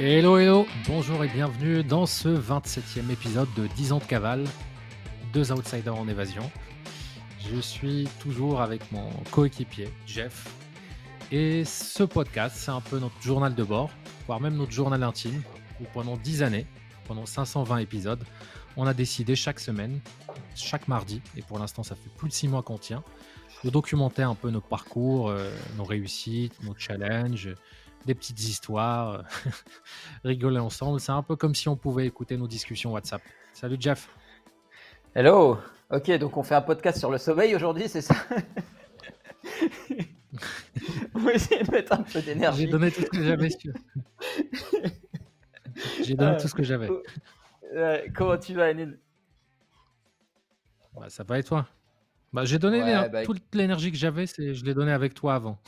Hello, hello, bonjour et bienvenue dans ce 27e épisode de 10 ans de cavale, deux outsiders en évasion. Je suis toujours avec mon coéquipier, Jeff. Et ce podcast, c'est un peu notre journal de bord, voire même notre journal intime, où pendant 10 années, pendant 520 épisodes, on a décidé chaque semaine, chaque mardi, et pour l'instant ça fait plus de 6 mois qu'on tient, de documenter un peu nos parcours, euh, nos réussites, nos challenges, des petites histoires, rigoler ensemble. C'est un peu comme si on pouvait écouter nos discussions WhatsApp. Salut Jeff. Hello. Ok, donc on fait un podcast sur le sommeil aujourd'hui, c'est ça? On va essayer de mettre un peu d'énergie. J'ai donné tout ce que j'avais. J'ai donné tout ce que j'avais. comment tu vas, Enid bah, Ça va et toi? Bah, J'ai donné bah, toute l'énergie que j'avais, je l'ai donné avec toi avant.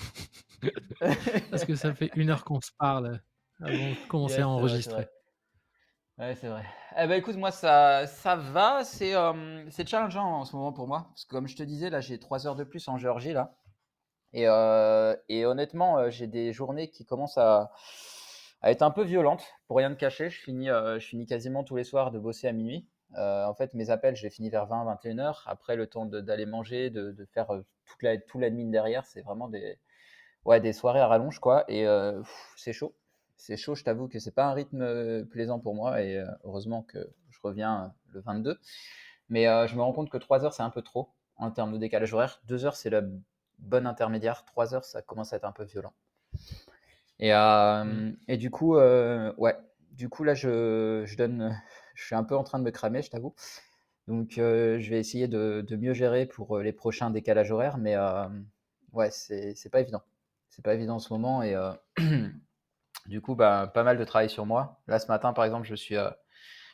Parce que ça fait une heure qu'on se parle avant de commencer à enregistrer. Ouais, c'est vrai. Eh ben, écoute, moi, ça, ça va. C'est euh, challengeant en ce moment pour moi. Parce que, comme je te disais, là, j'ai trois heures de plus en Géorgie, là. Et, euh, et honnêtement, euh, j'ai des journées qui commencent à, à, être un peu violentes. Pour rien te cacher, je finis, je finis quasiment tous les soirs de bosser à minuit. en fait, mes appels, j'ai fini vers 20, 21 heures. Après, le temps d'aller manger, de, de faire toute la, tout l'admin derrière, c'est vraiment des, ouais, des soirées à rallonge, quoi. Et euh, c'est chaud. C'est chaud, je t'avoue que c'est pas un rythme euh, plaisant pour moi. Et euh, heureusement que je reviens le 22. Mais je me rends compte que 3 heures, c'est un peu trop en termes de décalage horaire. 2 heures, c'est le bon intermédiaire. 3 heures, ça commence à être un peu violent. Et, mmh. et du coup, ouais. Du coup, là, je, je, donne. Je suis un peu en train de me cramer, je t'avoue. Donc, je vais essayer de, de, mieux gérer pour les prochains décalages horaires. Mais ouais, c'est pas évident c'est pas évident en ce moment et euh, du coup, bah, pas mal de travail sur moi. Là, ce matin, par exemple, je suis, euh,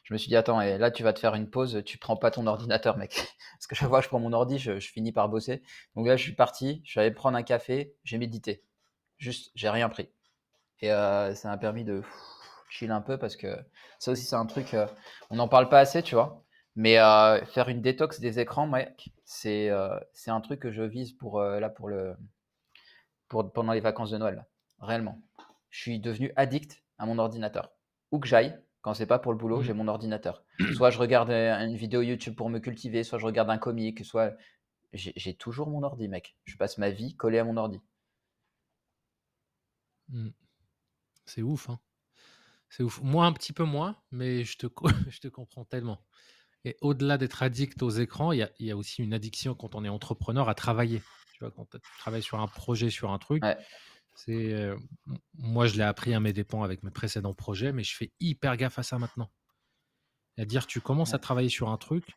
je me suis dit attends, et là, tu vas te faire une pause. Tu prends pas ton ordinateur, mec, parce que je vois, je prends mon ordi, je, finis par bosser. Donc là, je suis parti, je suis allé prendre un café, j'ai médité. Juste, j'ai rien pris. Et euh, ça m'a permis de chill un peu parce que ça aussi, c'est un truc, on n'en parle pas assez, tu vois. Mais faire une détox des écrans, mec, c'est c'est un truc que je vise pour là pour le pendant les vacances de Noël, réellement. Je suis devenu addict à mon ordinateur. Où que j'aille, quand c'est pas pour le boulot, mmh. j'ai mon ordinateur. Soit je regarde une vidéo YouTube pour me cultiver, soit je regarde un comic, soit j'ai toujours mon ordi, mec. Je passe ma vie collé à mon ordi. Mmh. C'est ouf, hein. C'est ouf. Moi, un petit peu moins, mais je te, je te comprends tellement. Et au-delà d'être addict aux écrans, il y, y, a aussi une addiction quand on est entrepreneur à travailler quand tu travailles sur un projet, sur un truc, c'est moi je l'ai appris à mes dépens avec mes précédents projets, mais je fais hyper gaffe à ça maintenant. C'est-à-dire, tu commences à travailler sur un truc,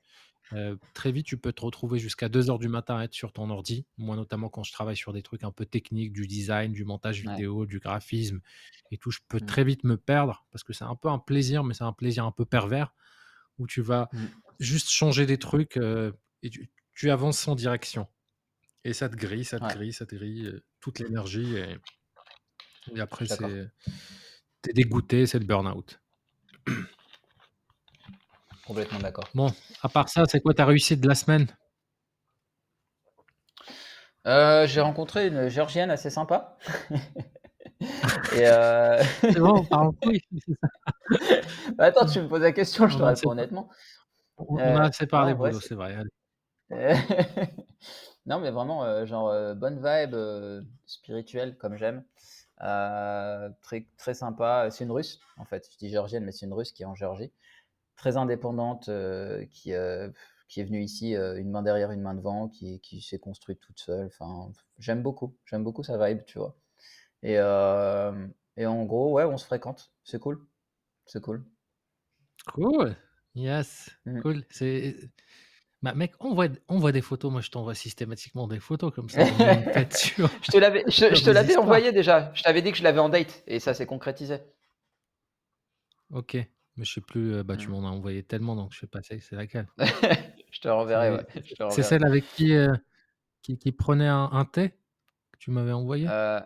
très vite, tu peux te retrouver jusqu'à 2 heures du matin à être sur ton ordi. Moi, notamment quand je travaille sur des trucs un peu techniques, du design, du montage vidéo, du graphisme et tout, je peux mmh. très vite me perdre parce que c'est un peu un plaisir, mais c'est un plaisir un peu pervers où tu vas mmh. juste changer des trucs et tu, avances sans direction. Et ça te grille, ça te grille, ça te grille toute l'énergie. Et, après, c'est. T'es dégoûté, c'est le burn-out. Complètement d'accord. Bon, à part ça, c'est quoi ta réussite de la semaine? Euh, J'ai rencontré une Géorgienne assez sympa. Et euh... C'est bon, on parle bah, attends, tu me poses la question, je te réponds honnêtement. On a assez parlé, euh, c'est vrai. Non, mais vraiment, euh, genre, euh, bonne vibe, euh, spirituelle, comme j'aime. très, très sympa. C'est une russe, en fait. Je dis géorgienne, mais c'est une russe qui est en Géorgie. Très indépendante, qui, qui est venue ici, une main derrière, une main devant, qui, qui s'est construite toute seule. Enfin, j'aime beaucoup. J'aime beaucoup sa vibe, tu vois. Et, et en gros, ouais, on se fréquente. C'est cool. C'est cool. Cool. Yes. Mmh. Cool. C'est bah, mec, on voit, on voit des photos. Moi, je t'envoie systématiquement des photos comme ça. je te l'avais, je, te l'avais envoyé déjà. Je t'avais dit que je l'avais en date et ça s'est concrétisé. Ok, mais je sais plus. Euh, bah, tu mmh. m'en as envoyé tellement, donc je sais pas c'est laquelle. je te renverrai. Ouais. C'est celle avec qui, euh, qui, qui, prenait un, thé que tu m'avais envoyé? Euh,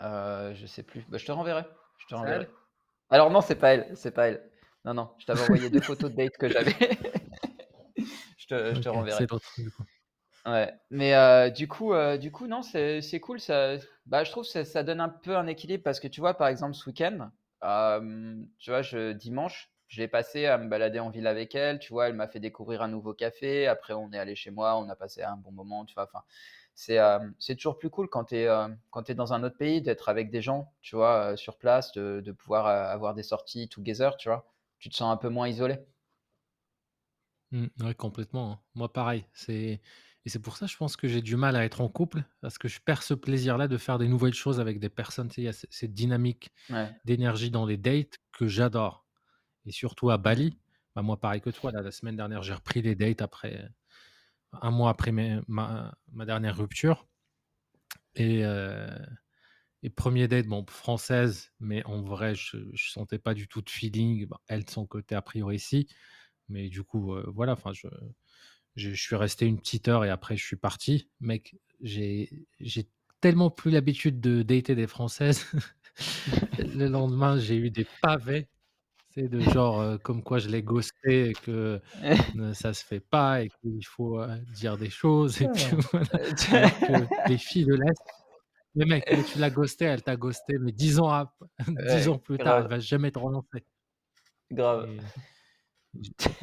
euh, je sais plus. Bah, je te renverrai. Je te renverrai. Alors non, c'est pas elle. C'est pas elle. Non, non. Je t'avais envoyé deux photos de date que j'avais. je te, renverrai. Ouais, mais euh, du coup, euh, du coup, non, c'est cool. Ça, bah, je trouve que ça, donne un peu un équilibre parce que tu vois, par exemple, ce week-end, tu vois, je dimanche, je l'ai passé à me balader en ville avec elle, tu vois? Elle m'a fait découvrir un nouveau café. Après, on est allé chez moi, on a passé un bon moment, tu vois? Enfin, c'est, c'est toujours plus cool quand tu es, es dans un autre pays, d'être avec des gens, tu vois? Sur place, de de pouvoir, avoir des sorties together, tu vois? Tu te sens un peu moins isolé. Mmh, ouais, complètement, hein. Moi, pareil, c'est et c'est pour ça, je pense que j'ai du mal à être en couple, parce que je perds ce plaisir-là de faire des nouvelles choses avec des personnes. Tu sais, il y a c cette dynamique Ouais. d'énergie dans les dates que j'adore et surtout à. Bali, bah, moi, pareil que toi, là, la semaine dernière, j'ai repris les dates après un mois après mes ma ma dernière rupture et heu et 1er date, bon, française, mais en vrai, je je sentais pas du tout de feeling. Bah, elle, de son côté, a priori, si, mais du coup, heu, voilà, enfin, je je je suis resté une petite heure et après je suis parti. Mec, j'ai tellement plus l'habitude de dater des Françaises. Le lendemain, j'ai eu des pavés, sais, de genre, heu, comme quoi je l'ai ghosté et que, heu, ça se fait pas et qu'il faut, heu, dire des choses et que voilà. Alors que les filles de l'Est mais mec, mais tu l'as ghostée, elle t'a ghosté, mais 10 ans ap 10 Ouais, ans plus tard, elle va jamais te relancer grave. et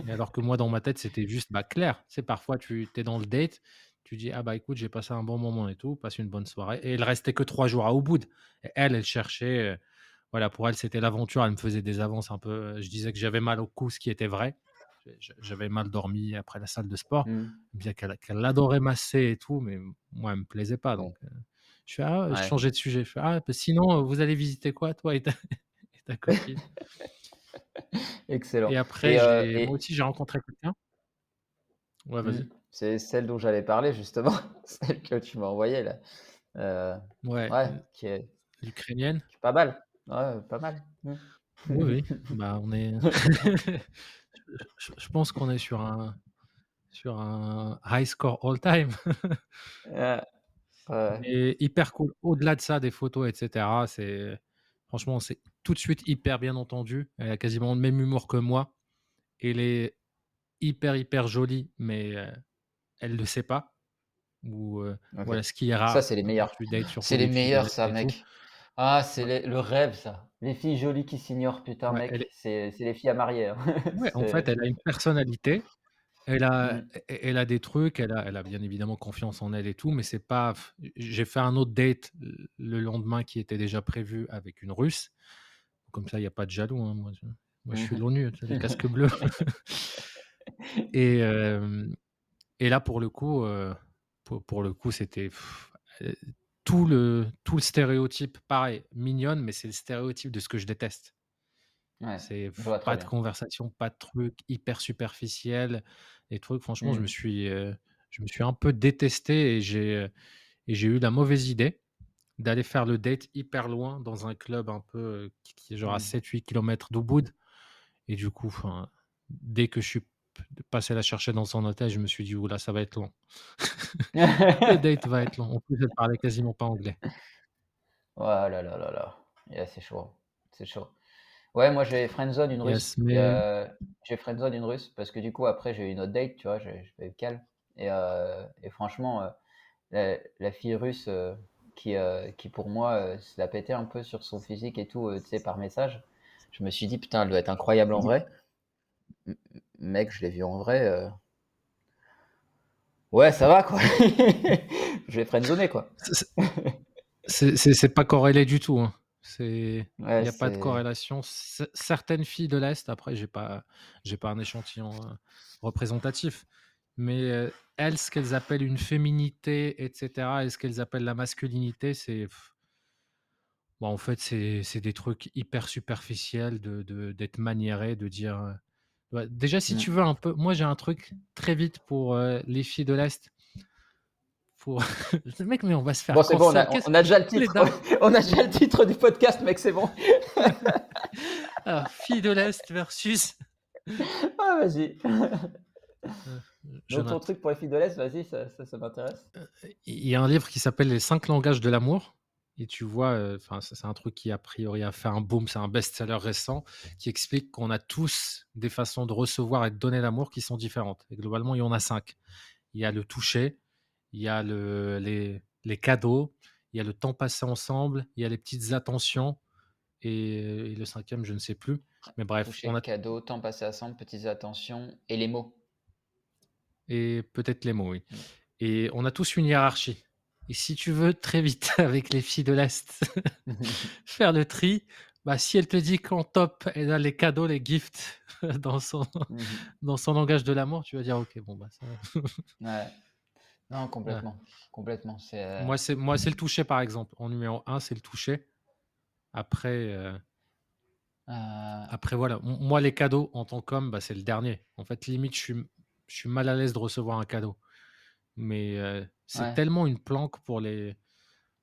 et alors que moi, dans ma tête, c'était juste, bah, clair. Sais, parfois, tu es dans le date, tu dis: «Ah bah, écoute, j'ai passé un bon moment et tout, passe une bonne soirée» et il restait que 3 jours à Ubud et elle, elle cherchait, voilà, pour elle, c'était l'aventure. Elle me faisait des avances un peu, je disais que j'avais mal au cou, ce qui était vrai. J'avais mal dormi après la salle de sport. Bien qu'elle qu'elle adorait masser et tout, mais moi, elle me plaisait pas donc heu, je fais: «Ah» je ouais. changeais de sujet. Je fais: «Ah, bah, sinon, vous allez visiter quoi, toi et ta et ta copine?» Excellent et après, et j'ai moi et aussi, j'ai rencontré quelqu'un ouais, mmh, vas-y. c'est celle dont j'allais parler justement, celle que tu m'as envoyée là. Heu, Ouais, ouais, l qui est l'ukrainienne. pas mal. Ouais, pas mal. Mmh. Oui, oui, bah, on est je pense qu'on est sur un sur un high score all time. Ouais, ouais, Mais hyper cool. Au-delà de ça, des photos et cetera, c'est franchement, c'est tout de suite hyper bien entendu. Elle a quasiment le même humour que moi. Elle est hyper, hyper jolie, mais heu, elle le sait pas ou OK. voilà, ce qui est Ça, rare c'est les meilleurs. C'est les meilleurs ça, tout. mec. Ah, c'est Ouais, le rêve ça. Les filles jolies qui s'ignorent, putain ouais, mec, est c'est les filles à marier, hein. ouais, en fait, elle a une personnalité Elle a mmh, e elle a des trucs, elle a elle a bien évidemment confiance en elle et tout, mais c'est pas j'ai fait un autre date le lendemain qui était déjà prévu avec une Russe. Comme ça, il y a pas de jaloux, hein, moi je moi je suis mmh l'ONU, les casques bleus et et là pour le coup, pour pour le coup, c'était tout le tout le stéréotype pareil, mignonne, mais c'est le stéréotype de ce que je déteste. Ouais, C'est pas de bien. conversation, pas de trucs, hyper superficiel, les trucs franchement je me Mmh. suis, heu, je me suis un peu détesté et j'ai, heu et j'ai eu la mauvaise idée d'aller faire le date hyper loin dans un club un peu, heu, qui est genre à Mmh. 7-8 kilomètres d'Ubud et du coup, dès que je suis passé la chercher dans son hôtel, je me suis dit: «Ouh là, ça va être long. Le date va être long». En plus, elle parlait quasiment pas anglais. Oh là là là là. Yeah, c'est chaud, c'est chaud. Ouais, moi j'ai friendzone une Russe mais heu, j'ai friendzone une Russe parce que du coup après j'ai eu une autre date, tu vois? J'ai je fais calme et et franchement, heu, la la fille russe, qui, qui pour moi, se la pétait un peu sur son physique et tout, tu sais, par message. Je me suis dit: «Putain, elle doit être incroyable en vrai». M mec, je l'ai vue en vrai, ouais, ça va quoi. Je l'ai friendzoné quoi. c'est pas corrélé du tout, hein. C'est il Ouais, y a pas de corrélation. Ce certaines filles de l'Est, après j'ai pas j'ai pas un échantillon, heu, représentatif, mais heu, elles, ce qu'elles appellent une féminité et cetera et ce qu'elles appellent la masculinité, c'est bah, en fait, c'est des trucs hyper superficiels de d'être maniéré, de dire, heu bah, déjà si tu veux un peu moi j'ai un truc très vite pour, les filles de l'Est, pour mec, mais on va se Bon, faire c'est bon, on a Qu'est-ce on a déjà le titre. On a déjà le titre du podcast, mec, c'est bon. alors filles de l'Est versus Ah, vas-y. Donc ton truc pour les filles de l'Est, vas-y, ça ça ça m'intéresse. Il y a un livre qui s'appelle «Les 5 langages de l'amour» et tu vois, enfin, ça c'est un truc qui a priori a fait un boom, c'est un best-seller récent qui explique qu'on a tous des façons de recevoir et de donner l'amour qui sont différentes et globalement, il y en a 5. Il y a le toucher, il y a le les les cadeaux, il y a le temps passé ensemble, il y a les petites attentions et, le cinquième, je ne sais plus. Mais bref, on a cadeau, temps passé ensemble, petites attentions et les mots. Et peut-être les mots, oui. Mm. Et on a tous une hiérarchie. Et si tu veux très vite avec les filles de l'Est faire le tri, bah, si elle te dit qu'en top, elle a les cadeaux, les gifts dans son, mmh dans son langage de l'amour, tu vas dire ok, bon, bah ça. ouais. Non, complètement. Complètement. C'est, euh Moi, c'est, moi, c'est le toucher, par exemple. En numéro 1, c'est le toucher. Après, euh, euh après voilà. Moi, les cadeaux, en tant qu'homme, bah, c'est le dernier. En fait, limite, je suis, je suis mal à l'aise de recevoir un cadeau. Mais euh, c'est tellement une planque pour les,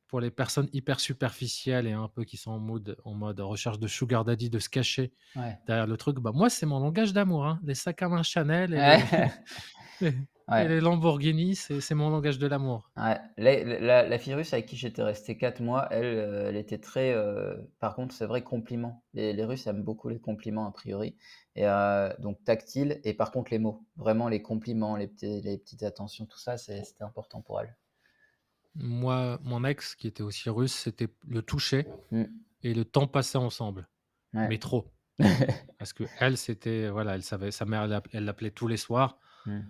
pour les personnes hyper superficielles et un peu qui sont en mode, en mode recherche de sugar daddy, de se cacher derrière le truc, bah moi, c'est mon langage d'amour. Hein. Les sacs à main Chanel et, les, et Lamborghini, c'est mon langage de l'amour. La, la, la, fille russe avec qui j'étais resté 4 mois, elle, euh, elle était très. Euh, par contre, c'est vrai, compliments. Les, les, Russes aiment beaucoup les compliments, a priori. Et euh, donc, tactile, et par contre, les mots. Vraiment, les compliments, les, les petites attentions, tout ça, c'était important pour elle. Moi, mon ex, qui était aussi russe, c'était le toucher mm. et le temps passé ensemble. Mais trop. Parce que elle, c'était, voilà, elle savait, sa mère, elle l'appelait tous les soirs. Mm.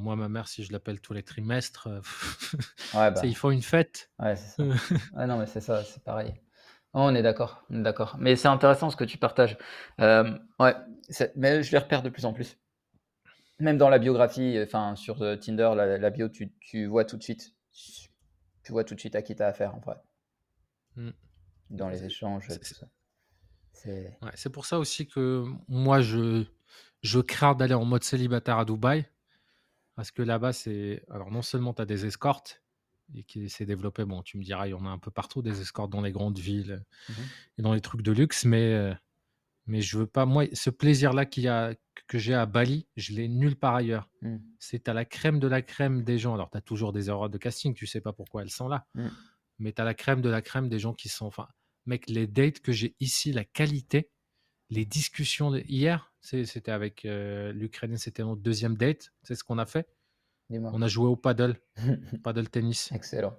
Moi, ma mère, si je l'appelle tous les trimestres, euh, ouais, bah. il faut une fête. Ouais, ça. non, mais c'est ça, c'est pareil. Oh, on est d'accord, d'accord. Mais c'est intéressant ce que tu partages. Euh, ouais, mais je les repère de plus en plus. Même dans la biographie, enfin sur euh, Tinder, la, bio, tu, tu, vois tout de suite tu vois tout de suite à qui tu as affaire en vrai. Mmh. Dans les échanges. C'est pour ça aussi que moi, je, je crains d'aller en mode célibataire à Dubaï. Parce que là-bas, c'est. Alors, non seulement tu as des escortes, et qui s'est développé, bon, tu me diras, il y en a un peu partout, des escortes dans les grandes villes mmh et dans les trucs de luxe, mais, mais je veux pas. Moi, ce plaisir-là qu'il y a, que j'ai à Bali, je l'ai nulle part ailleurs. Mmh. C'est à la crème de la crème des gens. Alors, tu as toujours des erreurs de casting, tu sais pas pourquoi elles sont là. Mmh. Mais tu as la crème de la crème des gens qui sont. Enfin, mec, les dates que j'ai ici, la qualité, les discussions. De... Hier, c'était avec euh, l'Ukraine, c'était notre deuxième date. C'est ce qu'on a fait. On a joué au paddle, paddle tennis. Excellent.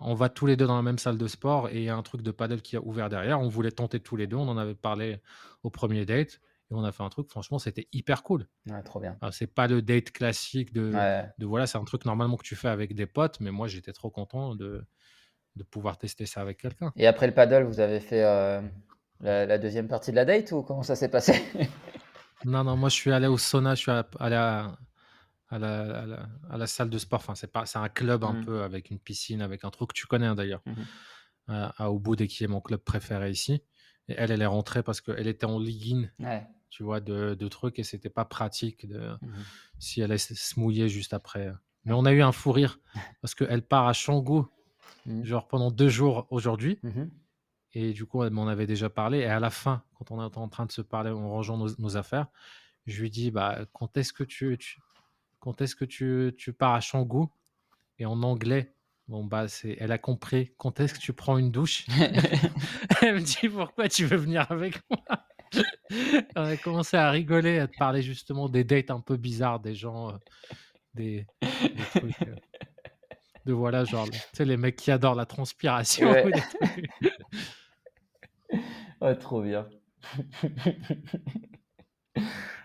On va tous les deux dans la même salle de sport et il y a un truc de paddle qui a ouvert derrière. On voulait tenter tous les deux. On en avait parlé au premier date et on a fait un truc, franchement, c'était hyper cool. Ouais, trop bien. c'est pas le date classique de, de voilà, c'est un truc normalement que tu fais avec des potes, mais moi j'étais trop content de, de pouvoir tester ça avec quelqu'un. Et après le paddle, vous avez fait euh, la, deuxième partie de la date ou comment ça s'est passé? Non, non, moi je suis allé au sauna, je suis allé à, à, la, à, la, salle de sport. Enfin, c'est pas, c'est un club un mmh. peu avec une piscine, avec un truc que tu connais hein, d'ailleurs, mmh à, au bout qui est mon club préféré ici. Et elle, elle est rentrée parce qu'elle était en ligue ouais tu vois, de, de trucs et c'était pas pratique de, mmh si elle allait se mouiller juste après. Mais on a eu un fou rire parce qu'elle part à Canggu, mmh. genre pendant deux jours aujourd'hui. Et du coup, elle m'en avait déjà parlé. Et à la fin, quand on est en train de se parler en rangeant nos, affaires, je lui dis bah, quand est-ce que tu, quand est-ce que tu, tu pars à Canggu Et en anglais, Bon, bah, c'est, elle a compris. Quand est-ce que tu prends une douche? Elle me dit pourquoi tu veux venir avec moi? On a commencé à rigoler, à te parler justement des dates un peu bizarres des gens, euh, des, trucs. Euh, de voilà, genre, tu sais, les mecs qui adorent la transpiration. Ouais, trop bien.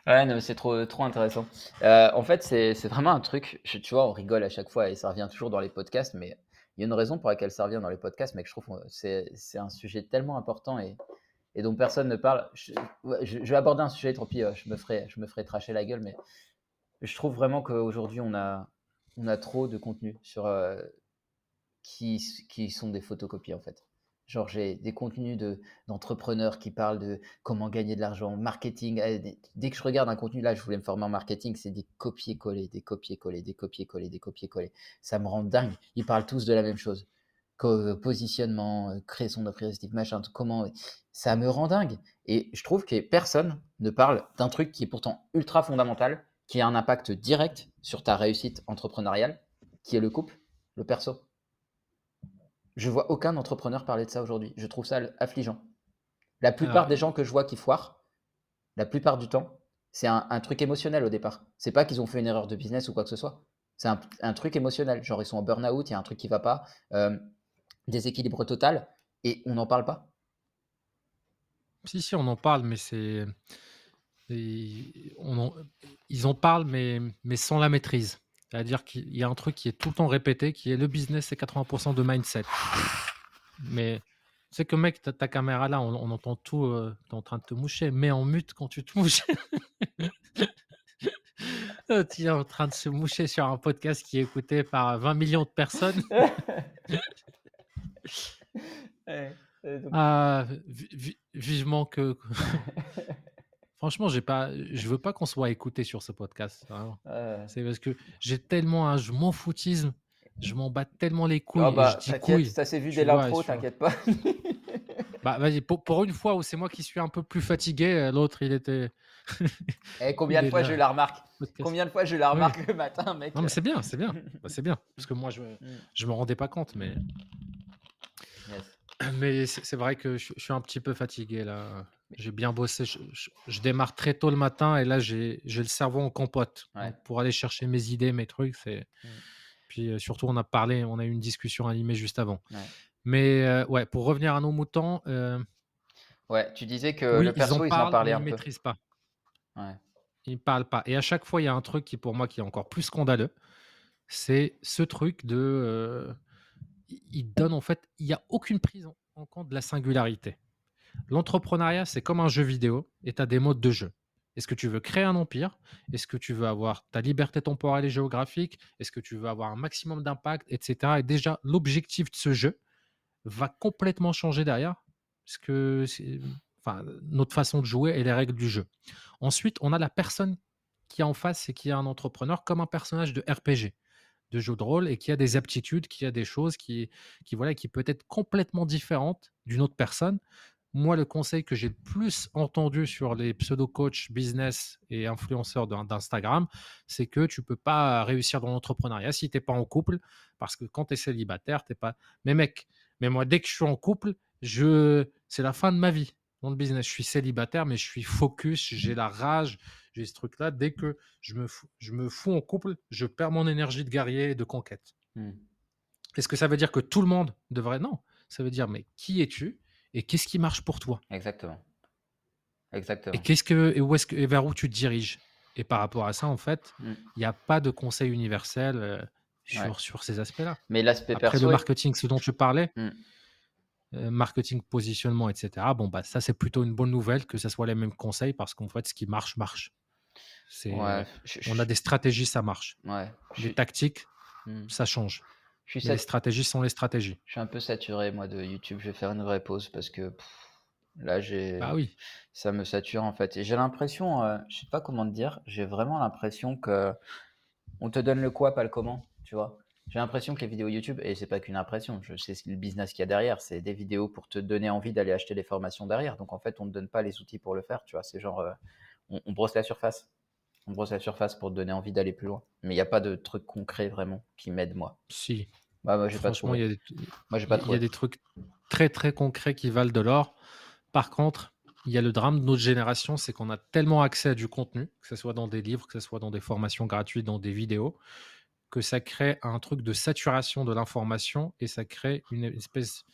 Ouais, non, c'est trop, trop intéressant. Euh, en fait, c'est, vraiment un truc, tu vois, on rigole à chaque fois et ça revient toujours dans les podcasts, mais il y a une raison pour laquelle ça revient dans les podcasts, mais que je trouve c'est, un sujet tellement important et, et dont personne ne parle. Je, vais aborder un sujet, tant pis, euh, je me ferai, je me ferai tracher la gueule, mais je trouve vraiment qu'aujourd'hui, on a, on a trop de contenu sur, euh, qui, qui sont des photocopies, en fait. Genre, j'ai des contenus de, d'entrepreneurs qui parlent de comment gagner de l'argent, marketing. Eh, dès que je regarde un contenu, là, je voulais me former en marketing, c'est des copier-coller, des copier-coller, des copier-coller, des copier-coller. Ça me rend dingue. Ils parlent tous de la même chose. Positionnement, euh, créer son offre machin, comment ça me rend dingue. Et je trouve que personne ne parle d'un truc qui est pourtant ultra fondamental, qui a un impact direct sur ta réussite entrepreneuriale, qui est le couple, le perso. Je vois aucun entrepreneur parler de ça aujourd'hui. Je trouve ça affligeant. La plupart des gens que je vois qui foirent, la plupart du temps, c'est un, truc émotionnel au départ. C'est pas qu'ils ont fait une erreur de business ou quoi que ce soit. C'est un, truc émotionnel. Genre, ils sont en burn-out, il y a un truc qui va pas, euh, déséquilibre total, et on n'en parle pas. Si, si, on en parle, mais c'est. et on en- Ils en parlent, mais, mais sans la maîtrise. C'est-à-dire qu'il y a un truc qui est tout le temps répété, qui est le business, c'est 80% de mindset. Mais sais que mec, ta, caméra là, on, on entend tout, euh, t'es en train de te moucher, mais en mute quand tu te mouches. Tu es en train de se moucher sur un podcast qui est écouté par 20 millions de personnes. Ouais, donc- Ah, vi- vi- vivement que. Franchement, j'ai pas, je veux pas qu'on soit écouté sur ce podcast. Ouais. C'est parce que j'ai tellement un je m'en foutisme, je m'en bats tellement les couilles Ah et bah, je dis t'inquiète, couilles. ça s'est vu dès l'intro, t'inquiète pas. Bah vas-y, pour, pour une fois où c'est moi qui suis un peu plus fatigué, euh, l'autre il était. Eh, combien Il de fois là. je la remarque podcast. Combien de fois je la Oui. remarque le matin, mec Non mais c'est bien, c'est bien, Bah, c'est bien parce que moi je Mm. je me rendais pas compte, mais Yes. mais c'est c'est vrai que je, je suis un petit peu fatigué là. J'ai bien bossé, je, je- je démarre très tôt le matin et là j'ai le cerveau en compote Ouais. Donc, pour aller chercher mes idées, mes trucs. C'est Mm. puis euh, surtout on a parlé, on a eu une discussion animée juste avant. Ouais. Mais euh, ouais, pour revenir à nos moutons, euh, Ouais, tu disais que oui, le perso, ils en ils parlent, en parlaient mais un ils peu. maîtrisent pas. Ils parlent pas. Et à chaque fois, il y a un truc qui, pour moi, qui est encore plus scandaleux. C'est ce truc de. ils ils donnent en fait. Il n'y a aucune prise en compte de la singularité. L'entrepreneuriat, c'est comme un jeu vidéo et tu as des modes de jeu. Est-ce que tu veux créer un empire? Est-ce que tu veux avoir ta liberté temporelle et géographique? Est-ce que tu veux avoir un maximum d'impact, etc. Et déjà, l'objectif de ce jeu va complètement changer derrière, parce que notre façon de jouer et les règles du jeu. Ensuite, on a la personne qui est en face et qui est un entrepreneur comme un personnage de RPG, de jeu de rôle, et qui a des aptitudes, qui a des choses qui, qui, voilà, qui peut être complètement différentes d'une autre personne. Moi, le conseil que j'ai le plus entendu sur les pseudo-coachs business et influenceurs d'In- d'Instagram, c'est que tu peux pas réussir dans l'entrepreneuriat si tu n'es pas en couple, parce que quand tu es célibataire, tu pas... Mais mec, mais moi, dès que je suis en couple, je... c'est la fin de ma vie dans le business. Je suis célibataire, mais je suis focus, j'ai la rage, j'ai ce truc-là. Dès que je me, fous, je me fous en couple, je perds mon énergie de guerrier et de conquête. Mm. Est-ce que ça veut dire que tout le monde devrait? Non. Ça veut dire, mais qui es-tu? Et qu'est-ce qui marche pour toi? Exactement. Exactement. Et qu'est-ce que et où est-ce que et vers où tu te diriges? Et par rapport à ça, en fait, il Mm. n'y a pas de conseil universel euh, sur, Ouais. sur ces aspects-là. Mais l'aspect Après perso, le est- marketing, ce dont tu parlais, Mm. euh, marketing, positionnement, etc. Bon, bah ça c'est plutôt une bonne nouvelle que ce soit les mêmes conseils parce qu'en fait, ce qui marche marche. C'est, ouais, je- on a des stratégies, ça marche. ouais, je Des tactiques, Mm. ça change. Je suis Mais les stratégies sont les stratégies. je suis un peu saturé, moi, de YouTube. Je vais faire une vraie pause parce que pff, là, j'ai, Bah oui. ça me sature en fait. Et j'ai l'impression, euh, je sais pas comment te dire, j'ai vraiment l'impression que on te donne le quoi, pas le comment, tu vois. J'ai l'impression que les vidéos YouTube, et c'est pas qu'une impression, je sais le business qu'il y a derrière, c'est des vidéos pour te donner envie d'aller acheter des formations derrière. Donc en fait, on ne te donne pas les outils pour le faire, tu vois. C'est genre, euh, on, on brosse la surface. On brosse la surface pour te donner envie d'aller plus loin. Mais il n'y a pas de truc concret vraiment qui m'aide, moi. Si. Bah, moi, j'ai pas Franchement, il y, a des, Moi, j'ai pas il y a des trucs très très concrets qui valent de l'or. Par contre, il y a le drame de notre génération, c'est qu'on a tellement accès à du contenu, que ce soit dans des livres, que ce soit dans des formations gratuites, dans des vidéos, que ça crée un truc de saturation de l'information et ça crée une espèce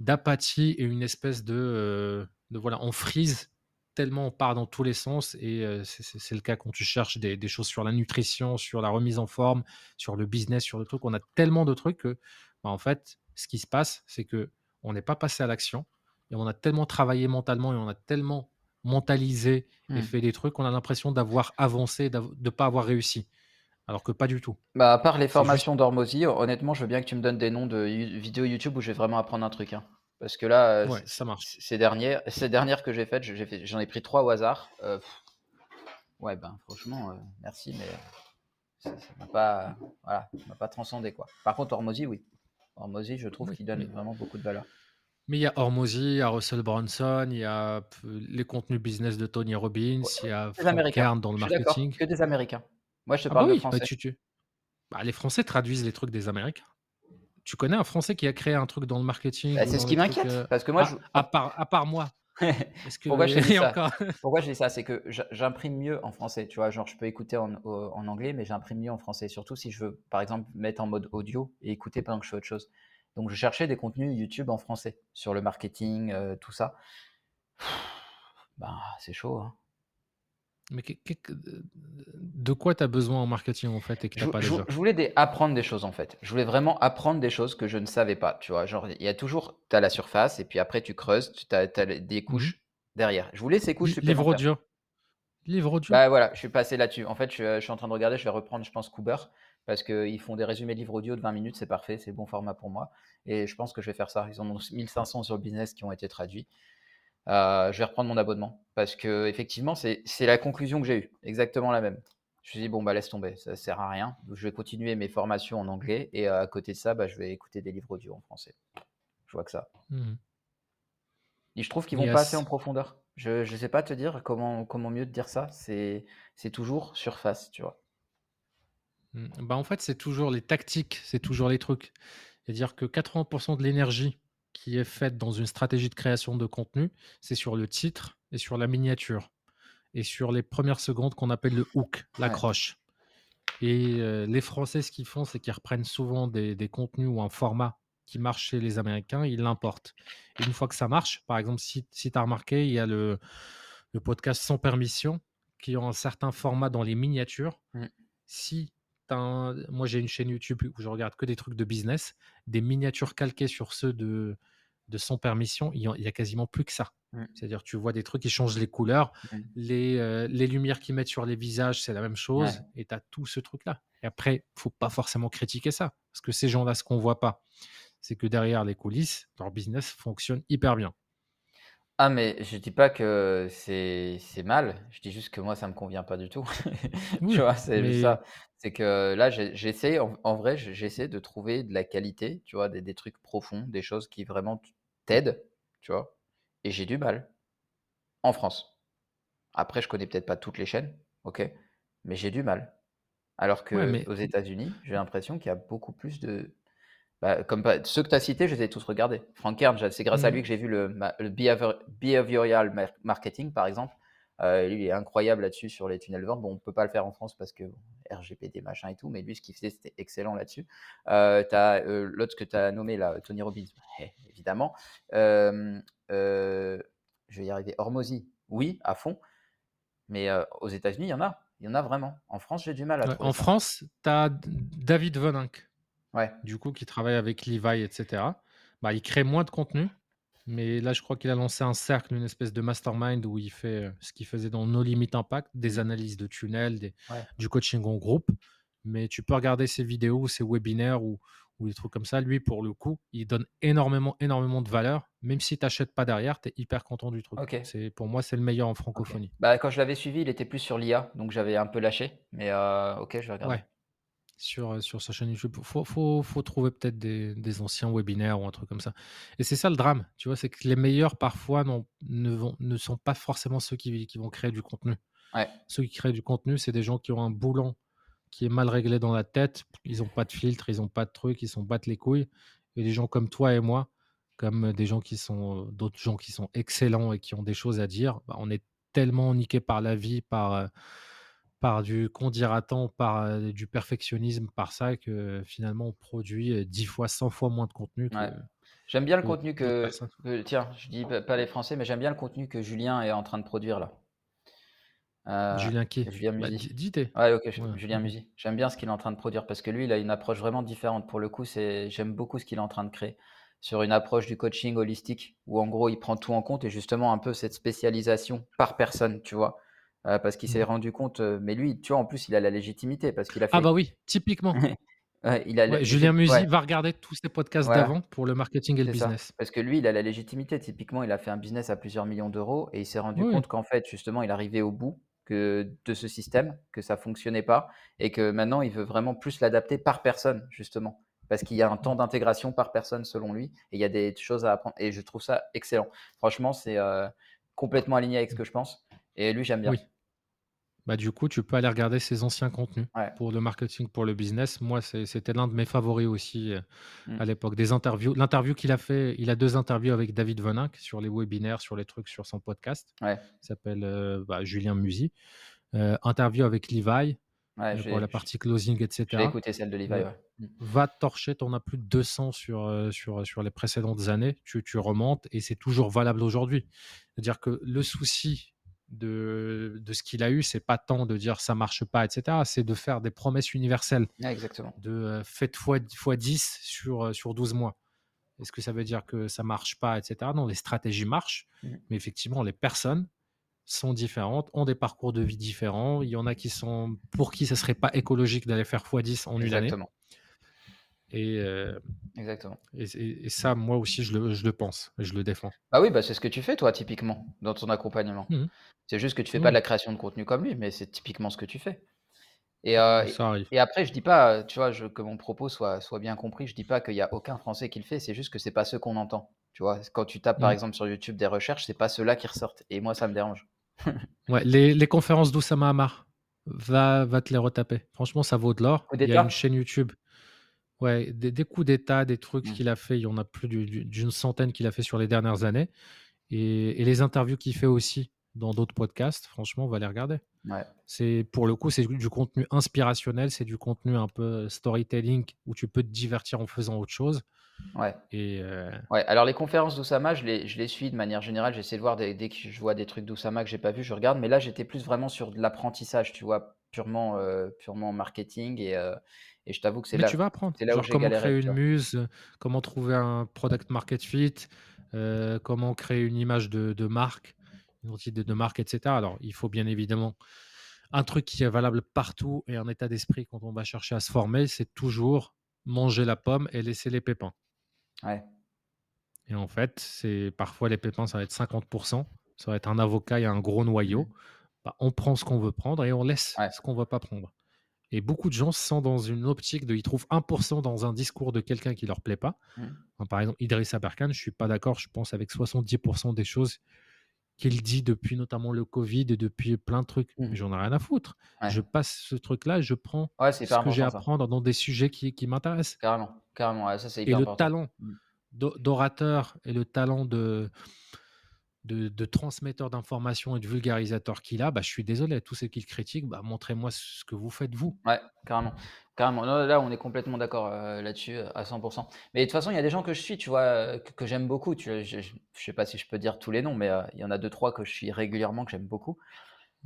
d'apathie et une espèce de, euh, de voilà, on frise tellement on part dans tous les sens et euh, c'est- le cas quand tu cherches des, des choses sur la nutrition, sur la remise en forme, sur le business, sur le truc. On a tellement de trucs que, bah, en fait, ce qui se passe, c'est que on n'est pas passé à l'action et on a tellement travaillé mentalement et on a tellement mentalisé et Hmm. fait des trucs qu'on a l'impression d'avoir avancé, de ne pas avoir réussi. Alors que pas du tout. Bah, à part les juste. formations d'Hormozy, honnêtement, je veux bien que tu me donnes des noms de vidéos YouTube où je vais vraiment apprendre un truc. hein. Parce que là, Ouais, c- ça marche. c- ces dernières, ces dernières que j'ai faites, j'en ai pris trois au hasard. Euh, ouais, ben franchement, euh, merci, mais ça ça m'a pas, voilà, pas transcendé quoi. Par contre, Hormozy, oui. Hormozy, je trouve Oui, qu'il donne vraiment beaucoup de valeur. Mais il y a Hormozy, il y a Russell Brunson, il y a les contenus business de Tony Robbins, Ouais, il y a Frank. Kern dans le Je suis d'accord. marketing. Que des Américains. Moi, je te Ah bah parle de oui, bah français. tu, tu- bah, les Français traduisent les trucs des Américains. Tu connais un Français qui a créé un truc dans le marketing Bah, c'est ce qui m'inquiète. euh, Parce que moi, à, je... à part, à part moi que Pourquoi je dis encore Pourquoi je dis ça? C'est que j'imprime mieux en français. Tu vois, genre, je peux écouter en, anglais, mais j'imprime mieux en français. Surtout si je veux, par exemple, mettre en mode audio et écouter pendant que je fais autre chose. Donc, je cherchais des contenus YouTube en français sur le marketing, euh, tout ça. Ben, c'est chaud. Hein. Mais de quoi tu as besoin en marketing en fait et que je, pas je, déjà? je voulais des, apprendre des choses en fait. Je voulais vraiment apprendre des choses que je ne savais pas. Tu vois, genre, il y a toujours, tu as la surface et puis après tu creuses, tu as, des Mmh couches derrière. Je voulais ces couches livre supplémentaires. audio. Livre audio? Bah voilà, je suis passé là-dessus. En fait, je, je suis en train de regarder, je vais reprendre, je pense, Cooper parce qu'ils font des résumés de livres audio de 20 minutes, c'est parfait, c'est bon format pour moi. Et je pense que je vais faire ça. Ils en ont 1500 sur le business qui ont été traduits. Euh, je vais reprendre mon abonnement parce que effectivement, c'est la conclusion que j'ai eue, exactement la même. Je me suis dit, bon, bah laisse tomber, ça sert à rien. je vais continuer mes formations en anglais et euh, à côté de ça, bah, je vais écouter des livres audio en français. Je vois que ça. Mmh. Et je trouve qu'ils vont pas assez en profondeur. Je ne sais pas te dire comment, comment mieux te dire ça. C'est toujours surface, tu vois. Mmh. Bah en fait, c'est toujours les tactiques, c'est toujours les trucs. C'est-à-dire que 80% de l'énergie qui est faite dans une stratégie de création de contenu, c'est sur le titre et sur la miniature et sur les premières secondes qu'on appelle le hook, l'accroche. Et euh, les Français, ce qu'ils font, c'est qu'ils reprennent souvent des, contenus ou un format qui marche chez les Américains, ils l'importent. Et une fois que ça marche, par exemple, si, si tu as remarqué, il y a le, le, podcast Sans Permission qui ont un certain format dans les miniatures. Mmh. Si moi, j'ai une chaîne YouTube où je regarde que des trucs de business, des miniatures calquées sur ceux de, de sans permission, il y, a, quasiment plus que ça. Mmh. C'est-à-dire, tu vois des trucs qui changent les couleurs, mmh. les, euh, les, lumières qu'ils mettent sur les visages, c'est la même chose, et tu as tout ce truc-là. Et après, faut pas forcément critiquer ça, parce que ces gens-là, ce qu'on voit pas, c'est que derrière les coulisses, leur business fonctionne hyper bien. Ah, mais je dis pas que c'est c'est mal, je dis juste que moi ça me convient pas du tout. Tu vois? C'est ça. C'est que là, j'essaie en vrai, j'essaie de trouver de la qualité, tu vois? Des des trucs profonds, des choses qui vraiment t'aident, tu vois? Et j'ai du mal, en France. Après, je connais peut-être pas toutes les chaînes, OK? Mais j'ai du mal. Alors que aux États-Unis, j'ai l'impression qu'il y a beaucoup plus de bah, comme ceux que tu as cités, je les ai tous regardés. Frank Kern, c'est grâce à mmh. lui que j'ai vu le, behavioral marketing, par exemple. Euh, lui, il est incroyable là-dessus sur les tunnels ventes. Bon, on ne peut pas le faire en France parce que RGPD, machin et tout, mais lui, ce qu'il faisait, c'était excellent là-dessus. Euh, euh, l'autre que tu as nommé là, Tony Robbins, eh, évidemment. je vais y arriver. Hormozy, oui, à fond. Mais aux États-Unis, il y en a. Il y en a vraiment. En France, j'ai du mal à trouver. En France, tu as David Du coup, qui travaille avec Levi, etc. Bah, il crée moins de contenu, mais là, je crois qu'il a lancé un cercle, une espèce de mastermind où il fait euh, ce qu'il faisait dans No Limit Impact, des analyses de tunnels, des, du coaching en groupe. Mais tu peux regarder ses vidéos, ses webinaires ou, ou des trucs comme ça. Lui, pour le coup, il donne énormément, énormément de valeur. Même si tu n'achètes pas derrière, tu es hyper content du truc. C'est, pour moi, c'est le meilleur en francophonie. Bah, quand je l'avais suivi, il était plus sur l'IA, donc j'avais un peu lâché. Mais euh, ok, je vais regarder sur, euh, sur sa chaîne YouTube. Il faut, faut, faut, trouver peut-être des, des, anciens webinaires ou un truc comme ça. Et c'est ça le drame, tu vois, c'est que les meilleurs parfois ne, vont, ne sont pas forcément ceux qui, qui vont créer du contenu. Ceux qui créent du contenu, c'est des gens qui ont un boulon qui est mal réglé dans la tête. Ils n'ont pas de filtre, ils n'ont pas de trucs, ils s'en battent les couilles. Et des gens comme toi et moi, comme des gens qui sont, d'autres gens qui sont excellents et qui ont des choses à dire, bah, on est tellement niqué par la vie, par. Par du qu'on par du perfectionnisme, par ça que finalement on produit 10 fois, 100 fois moins de contenu. J'aime bien le contenu que, tiens, je dis pas les Français, mais j'aime bien le contenu que Julien est en train de produire là. Euh, Julien qui? Julien bah, Musi. ouais, ok, Julien Musi. J'aime bien ce qu'il est en train de produire parce que lui, il a une approche vraiment différente. Pour le coup, c'est j'aime beaucoup ce qu'il est en train de créer sur une approche du coaching holistique où en gros il prend tout en compte et justement un peu cette spécialisation par personne, tu vois? Euh, parce qu'il s'est mmh. rendu compte. Euh, mais lui, tu vois, en plus, il a la légitimité parce qu'il a ah fait. Ah bah oui, typiquement. il a Julien Musi va regarder tous ses podcasts d'avant pour le marketing et le business. Parce que lui, il a la légitimité. Typiquement, il a fait un business à plusieurs millions d'euros et il s'est rendu compte qu'en fait, justement, il arrivait au bout que de ce système, que ça fonctionnait pas et que maintenant, il veut vraiment plus l'adapter par personne, justement. Parce qu'il y a un temps d'intégration par personne selon lui et il y a des choses à apprendre. Et je trouve ça excellent. Franchement, c'est euh, complètement aligné avec ce que je pense. Et lui, j'aime bien. Oui. Bah, du coup, tu peux aller regarder ses anciens contenus pour le marketing, pour le business. Moi, c'était l'un de mes favoris aussi euh, mmh. à l'époque. Des interviews. L'interview qu'il a fait, il a deux interviews avec David Veninck sur les webinaires, sur les trucs sur son podcast. Il s'appelle euh, bah, Julien Musy. Euh, interview avec Levi. Ouais, euh, j'ai pour la partie closing, j'ai etc. écouté celle de Levi, Euh, ouais. Mmh. va torcher, tu en as plus de 200 sur, euh, sur, sur les précédentes années, tu, tu remontes et c'est toujours valable aujourd'hui. C'est-à-dire que le souci de, de ce qu'il a eu, c'est pas tant de dire ça marche pas, etc. C'est de faire des promesses universelles, Ouais, exactement. de euh, faites fois, fois 10 sur, euh, sur 12 mois. Est-ce que ça veut dire que ça marche pas, etc. Non, les stratégies marchent, Mmh. mais effectivement, les personnes sont différentes, ont des parcours de vie différents. Il y en a qui sont pour qui ce serait pas écologique d'aller faire x10 en une année. Et, euh, Exactement. et, et- et ça, moi aussi, je le, je le pense et je le défends. Bah oui, bah c'est ce que tu fais toi typiquement dans ton accompagnement. Mhm. C'est juste que tu fais pas de Oui, la création de contenu comme lui, mais c'est typiquement ce que tu fais. Et, euh, et, après, je dis pas, euh, tu vois, je, que mon propos soit, soit bien compris, je dis pas qu'il y a aucun Français qui le fait, c'est juste que c'est pas ceux qu'on entend. Tu vois, quand tu tapes par Mhm. exemple sur YouTube des recherches, c'est pas ceux-là qui ressortent. Et moi, ça me dérange. Ouais, les, les conférences d'Oussama Hamar, va, va te les retaper. Franchement, ça vaut de l'or. Il y a une chaîne YouTube. Ouais, des, des coups d'état, des trucs Mm. qu'il a fait. Il y en a plus du- du- d'une centaine qu'il a fait sur les dernières années. Et, et les interviews qu'il fait aussi dans d'autres podcasts, franchement, on va les regarder. Ouais. C'est pour le coup, c'est du contenu inspirationnel, c'est du contenu un peu storytelling où tu peux te divertir en faisant autre chose. Ouais. Et euh, Ouais, alors les conférences d'Oussama, je les, je les suis de manière générale. J'essaie de voir des- dès que je vois des trucs d'Oussama que j'ai pas vu, je regarde. Mais là, j'étais plus vraiment sur de l'apprentissage, tu vois, purement, euh, purement marketing. Et, euh, et je t'avoue que c'est mais là, tu vas apprendre, là genre comment galéré, créer une muse, comment trouver un product market fit, euh, comment créer une image de, de marque, une identité de marque, etc. Alors, il faut bien évidemment un truc qui est valable partout et un état d'esprit quand on va chercher à se former, c'est toujours manger la pomme et laisser les pépins. Ouais. Et en fait, c'est parfois les pépins, ça va être 50%, ça va être un avocat et un gros noyau. Mhm. Bah, on prend ce qu'on veut prendre et on laisse Ouais. ce qu'on ne veut pas prendre. Et beaucoup de gens sont dans une optique de, ils trouvent 1% dans un discours de quelqu'un qui leur plaît pas. Enfin, par exemple, Idriss Aberkan, je suis pas d'accord, je pense, avec 70% des choses qu'il dit depuis notamment le Covid et depuis plein de trucs. Mais j'en ai rien à foutre. Ouais. Je passe ce truc-là je prends Ouais, ce hyper que j'ai à apprendre dans des sujets qui, qui m'intéressent. Carrément. Carrément. Ouais, ça, c'est Et hyper le important. talent d'o- d'orateur et le talent de, de, transmetteur d'informations et de vulgarisateur qu'il a, bah, je suis désolé, tous ceux qui le critiquent, bah, montrez-moi ce que vous faites vous. Ouais, carrément. Carrément. Là, on est complètement d'accord euh, là-dessus euh, à 100%. Mais de toute façon, il y a des gens que je suis, tu vois, euh, que, j'aime beaucoup. Tu je, je sais pas si je peux dire tous les noms, mais il y en a deux, trois que je suis régulièrement, que j'aime beaucoup.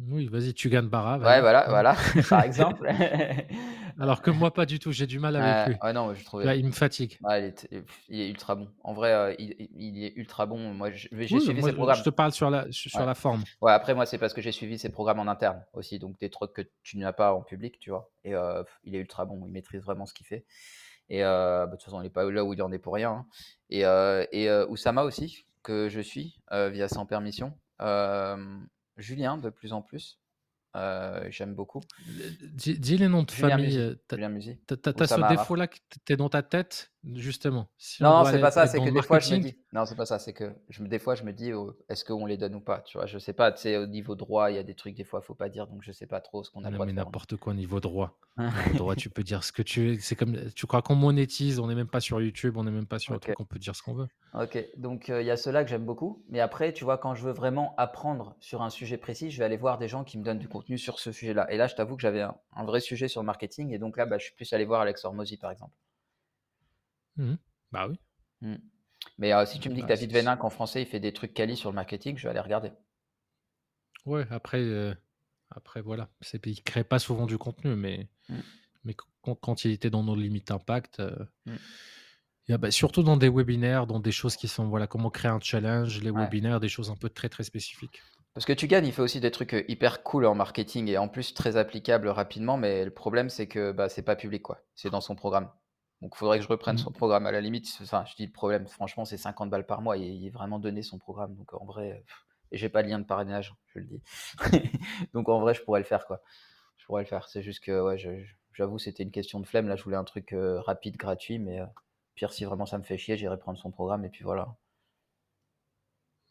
Oui, vas-y, tu gagnes Barra, Ouais, voilà, voilà, par exemple. Alors que moi, pas du tout, j'ai du mal avec Euh, lui. ouais, non, je Là, trouvais. il me fatigue. Il, est, il est ultra bon. En vrai, euh, il, il est ultra bon. Moi, je- j'ai Oui, suivi moi, ses programmes. je te parle sur la, sur Ouais. la forme. Ouais, après, moi, c'est parce que j'ai suivi ses programmes en interne aussi. Donc, des trucs que tu n'as pas en public, tu vois. Et euh, il est ultra bon. Il maîtrise vraiment ce qu'il fait. Et euh, bah, de toute façon, il n'est pas là où il en est pour rien. hein. Et, et Oussama aussi, que je suis via Sans Permission. Julien, de plus en plus. Euh, J'aime beaucoup. Dis, dis les noms de Julien famille. Euh, t'as- ce défaut-là que t'es dans ta tête, justement. Si on Non, c'est pas ça. C'est que des fois, je me dis. Non, c'est pas ça. C'est que je, me- des fois, je me dis, oh, est-ce qu'on les donne ou pas Tu vois, je sais pas. Tu sais, au niveau droit, il y a des trucs, des fois, faut pas dire. Donc, je sais pas trop ce qu'on a non, mais n'importe quoi niveau droit. Niveau droit, tu peux dire ce que tu veux. C'est comme, tu crois qu'on monétise, on n'est même pas sur YouTube, on n'est même pas sur le Ok. truc, on peut dire ce qu'on veut. Ok, donc euh, il y a ceux-là que j'aime beaucoup. Mais après, tu vois, quand je veux vraiment apprendre sur un sujet précis, je vais aller voir des gens qui me donnent du contenu sur ce sujet-là. Et là, je t'avoue que j'avais un, un vrai sujet sur le marketing. Et donc là, bah, je suis plus allé voir Alex Hormozy, par exemple. Mhm. Bah oui. Hmm. Mais euh, si tu me dis que David Vénin, en français, il fait des trucs quali sur le marketing, je vais aller regarder. Ouais, après, euh, après voilà. C'est, il crée pas souvent du contenu, mais, Mm. mais quand, quand il était dans nos limites impact, euh, il y a, bah, surtout dans des webinaires, dans des choses qui sont, voilà, comment créer un challenge, les Ouais. webinaires, des choses un peu très très spécifiques. Parce que tu gagnes, il fait aussi des trucs hyper cool en marketing et en plus très applicables rapidement. Mais le problème, c'est que bah, c'est pas public, quoi. C'est dans son programme. Donc, il faudrait que je reprenne Mm. son programme. À la limite, enfin, je dis le problème, franchement, c'est 50 balles par mois. Il, il est vraiment donné son programme. Donc, en vrai, et j'ai pas de lien de parrainage, je le dis. Donc, en vrai, je pourrais le faire, quoi. Je pourrais le faire. C'est juste que, ouais, j'avoue, c'était une question de flemme. Là, je voulais un truc euh, rapide, gratuit. Mais euh, pire, si vraiment ça me fait chier, j'irai prendre son programme et puis voilà.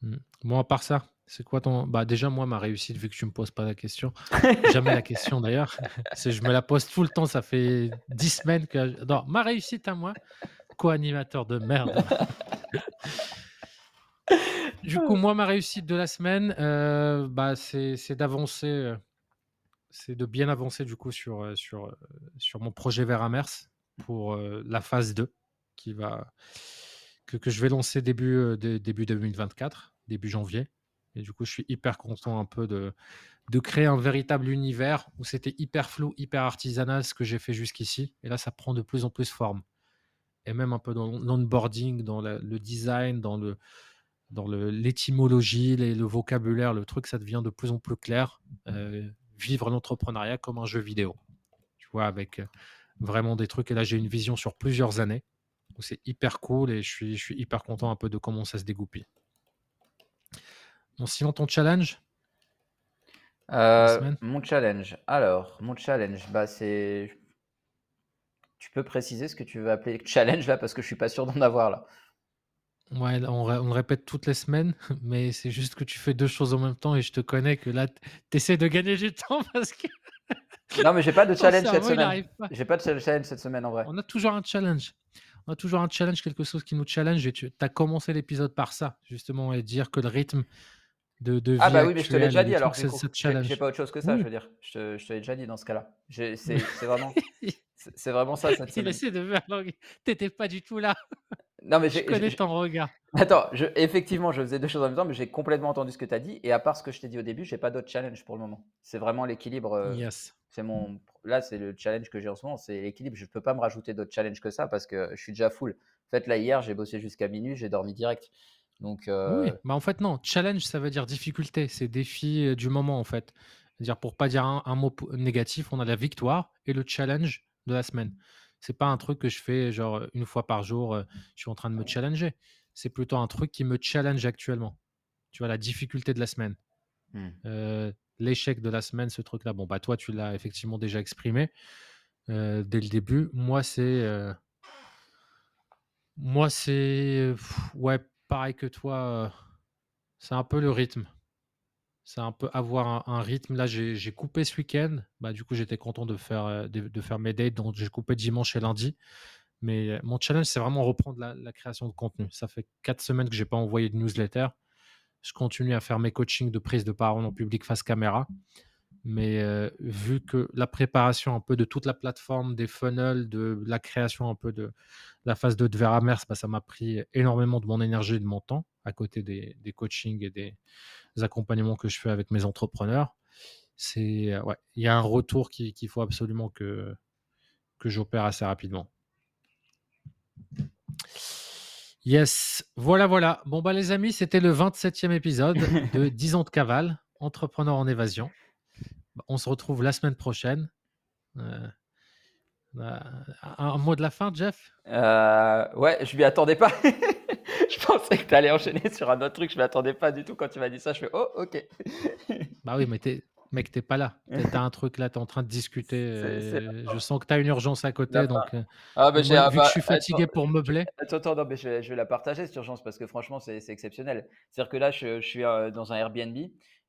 Mm. Bon, à part ça, c'est quoi ton. Bah, déjà, moi, ma réussite, vu que tu me poses pas la question, jamais la question d'ailleurs, c'est je me la pose tout le temps, ça fait 10 semaines que. Non, ma réussite à moi, co-animateur de merde. Du coup, moi, ma réussite de la semaine, euh, bah, c'est c'est d'avancer euh, c'est de bien avancer du coup sur, sur, sur mon projet Veramers pour la phase 2 qui va, que, que je vais lancer début, début 2024, début janvier. Et du coup, je suis hyper content un peu de, de créer un véritable univers où c'était hyper flou, hyper artisanal ce que j'ai fait jusqu'ici. Et là, ça prend de plus en plus forme. Et même un peu dans l'onboarding, dans le design, dans le dans l'étymologie, le, vocabulaire, le truc, ça devient de plus en plus clair. Euh, vivre l'entrepreneuriat comme un jeu vidéo. Tu vois, avec euh, vraiment des trucs. Et là, j'ai une vision sur plusieurs années. C'est hyper cool et je suis, je suis hyper content un peu de comment ça se dégoupille. Bon, sinon, ton challenge? Euh, Mon challenge. Alors, mon challenge, bah, c'est. Tu peux préciser ce que tu veux appeler challenge là parce que je suis pas sûr d'en avoir là. Ouais, on, le répète toutes les semaines, mais c'est juste que tu fais deux choses en même temps et je te connais que là, tu essaies de gagner du temps parce que. non, mais j'ai pas de challenge cette semaine. J'ai pas de challenge cette semaine en vrai. On a toujours un challenge. On a toujours un challenge, quelque chose qui nous challenge et tu as commencé l'épisode par ça, justement, et dire que le rythme de, de Ah bah oui, mais je te l'ai déjà dit alors. J'ai pas autre chose que ça, je veux dire. Je te, je te l'ai déjà dit dans ce cas-là. C'est vraiment, c'est vraiment ça. Cette Il essaie de faire. T'étais pas du tout là. Non, mais je connais ton regard. Attends, je, effectivement, je faisais deux choses en même temps, mais j'ai complètement entendu ce que tu as dit. Et à part ce que je t'ai dit au début, j'ai pas d'autre challenge pour le moment. C'est vraiment l'équilibre. Euh, yes. C'est mon. Là, c'est le challenge que j'ai en ce moment, c'est l'équilibre. Je peux pas me rajouter d'autres challenges que ça parce que je suis déjà full. En fait, là, hier, j'ai bossé jusqu'à minuit, j'ai dormi direct. Donc, euh, Oui, bah en fait, non. Challenge, ça veut dire difficulté. C'est défi euh, du moment, en fait. C'est-à-dire, pour pas dire un mot négatif, on a la victoire et le challenge de la semaine. C'est pas un truc que je fais genre une fois par jour, je suis en train de me challenger. C'est plutôt un truc qui me challenge actuellement. Tu vois, la difficulté de la semaine. Mmh. L'échec de la semaine, ce truc-là. Bon, bah toi, tu l'as effectivement déjà exprimé dès le début. Moi, c'est. Moi, c'est. Ouais, pareil que toi. c'est un peu le rythme c'est un peu avoir un, rythme. Là, j'ai coupé ce week-end. Bah, du coup, j'étais content de faire, euh, de, faire mes dates. Donc, j'ai coupé dimanche et lundi. Mais euh, mon challenge, c'est vraiment reprendre la, création de contenu. Ça fait quatre semaines que je n'ai pas envoyé de newsletter. Je continue à faire mes coachings de prise de parole en public face caméra. Mais euh, vu que la préparation un peu de toute la plateforme, des funnels, de la création un peu de la phase 2 de Veramers, bah, ça m'a pris énormément de mon énergie et de mon temps à côté des, des coachings et des, accompagnements que je fais avec mes entrepreneurs, c'est ouais, il y a un retour qu'il faut absolument que, que j'opère assez rapidement. Yes, voilà, voilà. Bon, bah, les amis, c'était le 27e épisode de 10 ans de cavale, entrepreneur en évasion. Bah, on se retrouve la semaine prochaine. Euh, bah, un, mot de la fin, Jeff? Euh, Ouais, je m'y attendais pas. je pensais que tu allais enchaîner sur un autre truc. Je m'attendais pas du tout quand tu m'as dit ça. Je fais oh, ok. bah oui, mais t'es, mec, t'es pas là. T'as un truc là, t'es en train de discuter. Euh, je sens que tu as une urgence à côté. Donc, ah, bah, vu que je suis fatigué pour meubler. Attends, attends, non, mais je, vais la partager cette urgence parce que franchement, c'est, exceptionnel. C'est-à-dire que là, je, je suis dans un Airbnb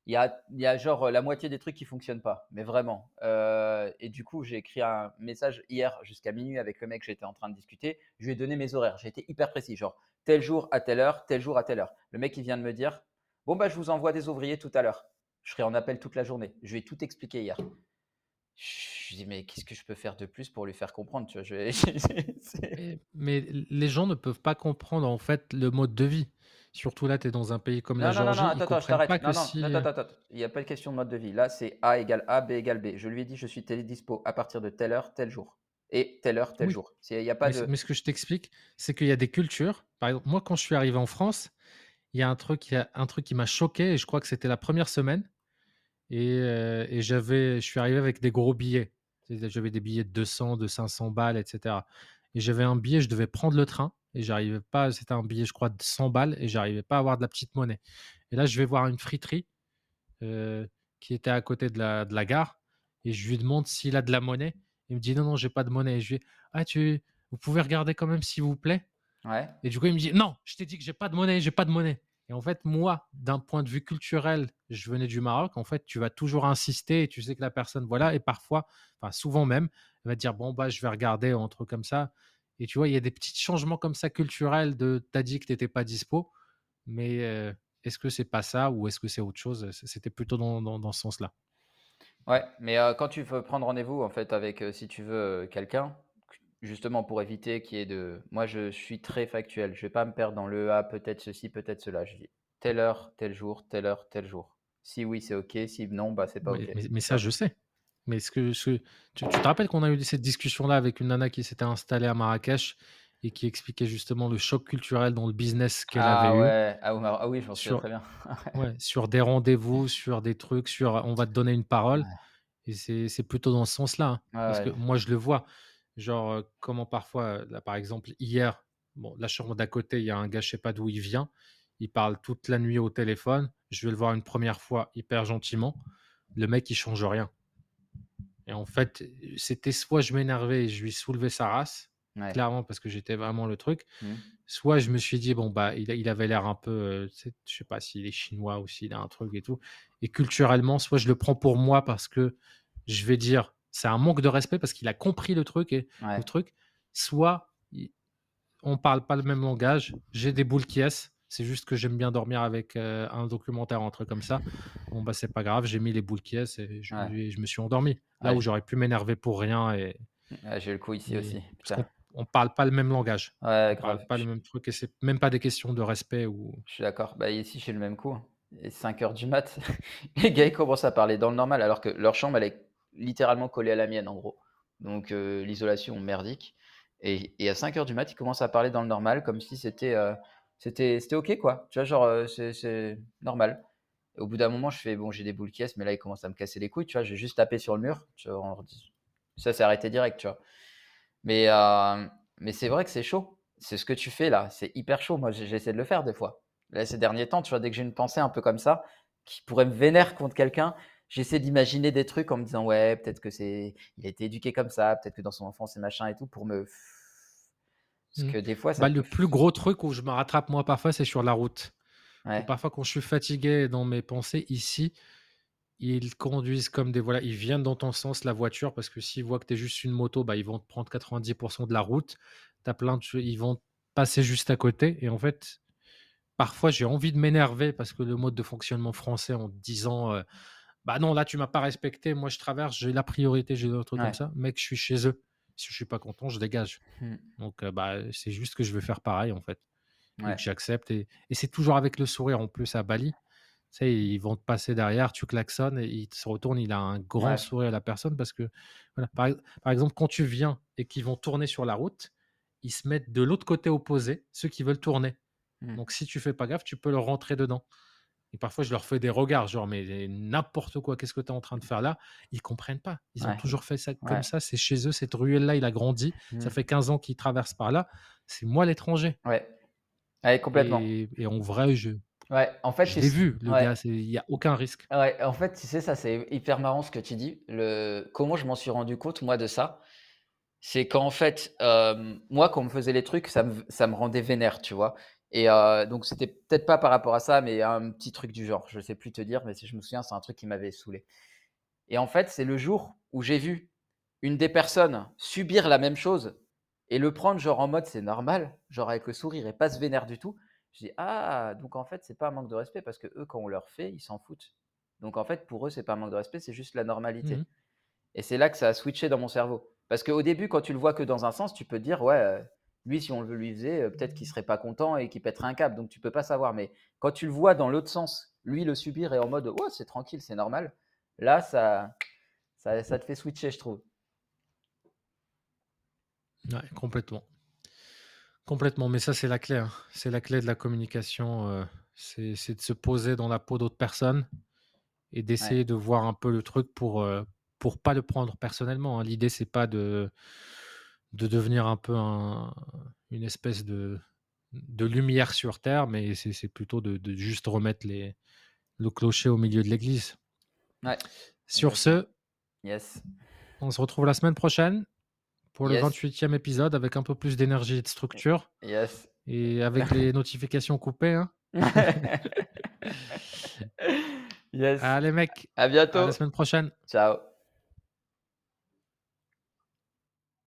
il y a, genre la moitié des trucs qui fonctionnent pas, mais vraiment. et du coup, j'ai écrit un message hier jusqu'à minuit avec le mec que j'étais en train de discuter. Je lui ai donné mes horaires. J'ai été hyper précis, genre tel jour à telle heure, tel jour à telle heure. Le mec, il vient de me dire Bon, bah, je vous envoie des ouvriers tout à l'heure. Je serai en appel toute la journée. Je lui ai tout expliqué hier. Je dis Mais qu'est-ce que je peux faire de plus pour lui faire comprendre tu vois, mais, les gens ne peuvent pas comprendre en fait le mode de vie. Surtout là, tu es dans un pays comme la Géorgie. Non, non, non, attends, je t'arrête. Non, non, attends, attends, Il n'y a pas de question de mode de vie. Là, c'est A égale A, B égale B. Je lui ai dit Je suis dispo à partir de telle heure, tel jour et telle heure, tel jour. Il y a pas mais, mais, ce que je t'explique, c'est qu'il y a des cultures. Par exemple, moi, quand je suis arrivé en France, il y a un truc, il y a un truc qui m'a choqué, et je crois que c'était la première semaine. Et, euh, et j'avais, je suis arrivé avec des gros billets. J'avais des billets de 200, de 500 balles, etc. Et j'avais un billet, je devais prendre le train, et j'arrivais pas, c'était un billet, je crois, de 100 balles, et j'arrivais pas à avoir de la petite monnaie. Et là, je vais voir une friterie euh, qui était à côté de la, de la gare, et je lui demande s'il a de la monnaie. Il me dit non, non, j'ai pas de monnaie. je lui dis, ah, tu, vous pouvez regarder quand même, s'il vous plaît. Ouais. Et du coup, il me dit non, je t'ai dit que j'ai pas de monnaie, j'ai pas de monnaie. Et en fait, moi, d'un point de vue culturel, je venais du Maroc. En fait, tu vas toujours insister et tu sais que la personne, voilà, et parfois, enfin souvent même, elle va te dire bon bah je vais regarder un truc comme ça. Et tu vois, il y a des petits changements comme ça culturels de t'as dit que t'étais pas dispo, mais euh, est-ce que c'est pas ça ou est-ce que c'est autre chose? C'était plutôt dans, dans, dans ce sens-là. Ouais, mais quand tu veux prendre rendez-vous, en fait, avec, si tu veux, quelqu'un, justement pour éviter qu'il y ait de moi, je suis très factuel. Je vais pas me perdre dans le: «Ah, peut-être ceci, peut-être cela». Je dis: «Telle heure, tel jour, telle heure, tel jour». Si oui, c'est OK, si non, bah, c'est pas OK, Mais ça, je sais. Mais ce que ce tu tu te rappelles qu'on a eu cette discussion-là avec une nana qui s'était installée à Marrakech et qui expliquait justement le choc culturel dans le business qu'elle avait Ah eu ouais, ah oui, ah oui, je m'en souviens très bien. ouais, sur des rendez-vous, sur des trucs, sur on va te donner une parole Ouais. et c'est plutôt dans ce sens-là, hein. Parce que moi, je le vois, genre, heu, comment parfois, heu, là, par exemple, hier, bon, la chambre d'à côté, il y a un gars, je sais pas d'où il vient, il parle toute la nuit au téléphone, je vais le voir une première fois hyper gentiment, le mec, il change rien. Et en fait, c'était soit je m'énervais et je lui soulevais sa race, Ouais. clairement parce que j'étais vraiment le truc, Mmh. soit je me suis dit: «Bon, bah, il avait l'air un peu, sais, je sais pas s'il est chinois ou s'il a un truc et tout» et culturellement, soit je le prends pour moi parce que je vais dire: «C'est un manque de respect» parce qu'il a compris le truc et le truc, soit on parle pas le même langage, j'ai des boules qui ess, c'est juste que j'aime bien dormir avec, un documentaire, un truc comme ça. Bon, bah, c'est pas grave, j'ai mis les boules qui ess et je Ouais. et je me suis endormi. Là Ouais, où j'aurais pu m'énerver pour rien et ouais, j'ai le coup ici et aussi, putain. on parle pas le même langage. Ouais, On parle grave, pas le même truc et c'est même pas des questions de respect ou je suis d'accord. Bah, ici, j'ai le même coup, hein et 5:00 du mat, les gars, ils commencent à parler dans le normal alors que leur chambre, elle est littéralement collée à la mienne, en gros. Donc l'isolation merdique et et à 5:00 du mat, ils commencent à parler dans le normal comme si c'était, c'était OK, quoi. Tu vois, genre, heu, c'est normal. Au bout d'un moment, je fais: «Bon, j'ai des boules qui ess», mais là, ils commencent à me casser les couilles, tu vois? J'ai juste tapé sur le mur, tu vois? Ça s'est arrêté direct, tu vois? Mais hem, mais c'est vrai que c'est chaud. C'est ce que tu fais là, c'est hyper chaud. Moi, j'essaie de le faire des fois. Là, ces derniers temps, tu vois, dès que j'ai une pensée un peu comme ça, qui pourrait me vénère contre quelqu'un, j'essaie d'imaginer des trucs en me disant: «Ouais, peut-être que c'est il a été éduqué comme ça, peut-être que dans son enfance c'est machin et tout» pour me parce mmh. que des fois ça Bah, le plus gros truc où je me rattrape moi parfois, c'est sur la route. Ouais, parfois quand je suis fatigué dans mes pensées ici, ils conduisent comme des voilà, ils viennent dans ton sens la voiture parce que s'ils voient que tu es juste une moto, bah, ils vont te prendre 90% de la route. As plein de ils vont passer juste à côté et en fait, parfois j'ai envie de m'énerver parce que le mode de fonctionnement français en disant, heu: «Bah, non, là tu m'as pas respecté, moi je traverse, j'ai la priorité, j'ai d'autres trucs comme ça». Mec, je suis chez eux. Si je suis pas content, je dégage. Mmh. Donc heu, bah, c'est juste que je vais faire pareil en fait j'accepte et et c'est toujours avec le sourire en plus à Bali. Tu sais, ils vont te passer derrière, tu klaxonnes et il se retourne, il a un grand ouais. sourire à la personne parce que voilà, par ex par exemple, quand tu viens et qu'ils vont tourner sur la route, ils se mettent de l'autre côté opposé, ceux qui veulent tourner. Mmh. Donc si tu fais pas gaffe, tu peux leur rentrer dedans et parfois je leur fais des regards genre: «Mais n'importe quoi, qu'est-ce que tu es en train de faire là?» ils comprennent pas. Ils ont toujours fait ça comme ouais. ça, c'est chez eux, cette ruelle-là, il a grandi, ça Mmh. fait 15 ans qu'il traverse par là, c'est moi l'étranger Ouais. Ouais, complètement. et et en vrai, je Ouais, en fait, je l'ai vu le gars, il y a aucun risque. Ouais, en fait, tu sais, ça, c'est hyper marrant ce que tu dis. Le comment je m'en suis rendu compte, moi, de ça, c'est qu'en fait, hem, moi, quand on me faisait les trucs, ça me ça me rendait vénère, tu vois? Et heu, donc c'était peut-être pas par rapport à ça, mais un petit truc du genre. Je sais plus te dire, mais si je me souviens, c'est un truc qui m'avait saoulé. Et en fait, c'est le jour où j'ai vu une des personnes subir la même chose et le prendre genre en mode: «C'est normal», genre avec le sourire et pas se vénère du tout. Je dis: «Ah, donc en fait, c'est pas un manque de respect parce que eux, quand on leur fait, ils s'en foutent». Donc en fait, pour eux, c'est pas un manque de respect, c'est juste la Mmh normalité. Et c'est là que ça a switché dans mon cerveau. Parce qu'au début, quand tu le vois que dans un sens, tu peux te dire: «Ouais, heu, lui, si on le lui faisait, heu, peut-être qu'il serait pas content et qu'il pèterait un câble», donc tu peux pas savoir. Mais quand tu le vois dans l'autre sens, lui le subir et en mode: «Ouais, c'est tranquille, c'est normal», là, ça ça ça te fait switcher, je trouve. Ouais, complètement. Complètement, mais ça, c'est la clé, hein. C'est la clé de la communication, heu, c'est de se poser dans la peau d'autres personnes et Ouais, d'essayer de voir un peu le truc pour, heu, pour pas le prendre personnellement, hein. L'idée, c'est pas de de devenir un peu un une espèce de de lumière sur terre, mais c'est plutôt de de juste remettre les le clocher au milieu de l'église. ouais, Sur ce, Yes, on se retrouve la semaine prochaine pour le yes, 28e épisode avec un peu plus d'énergie et de structure yes. et avec les notifications coupées, hein. Yes. Allez mec, À à la bientôt. semaine prochaine. Ciao.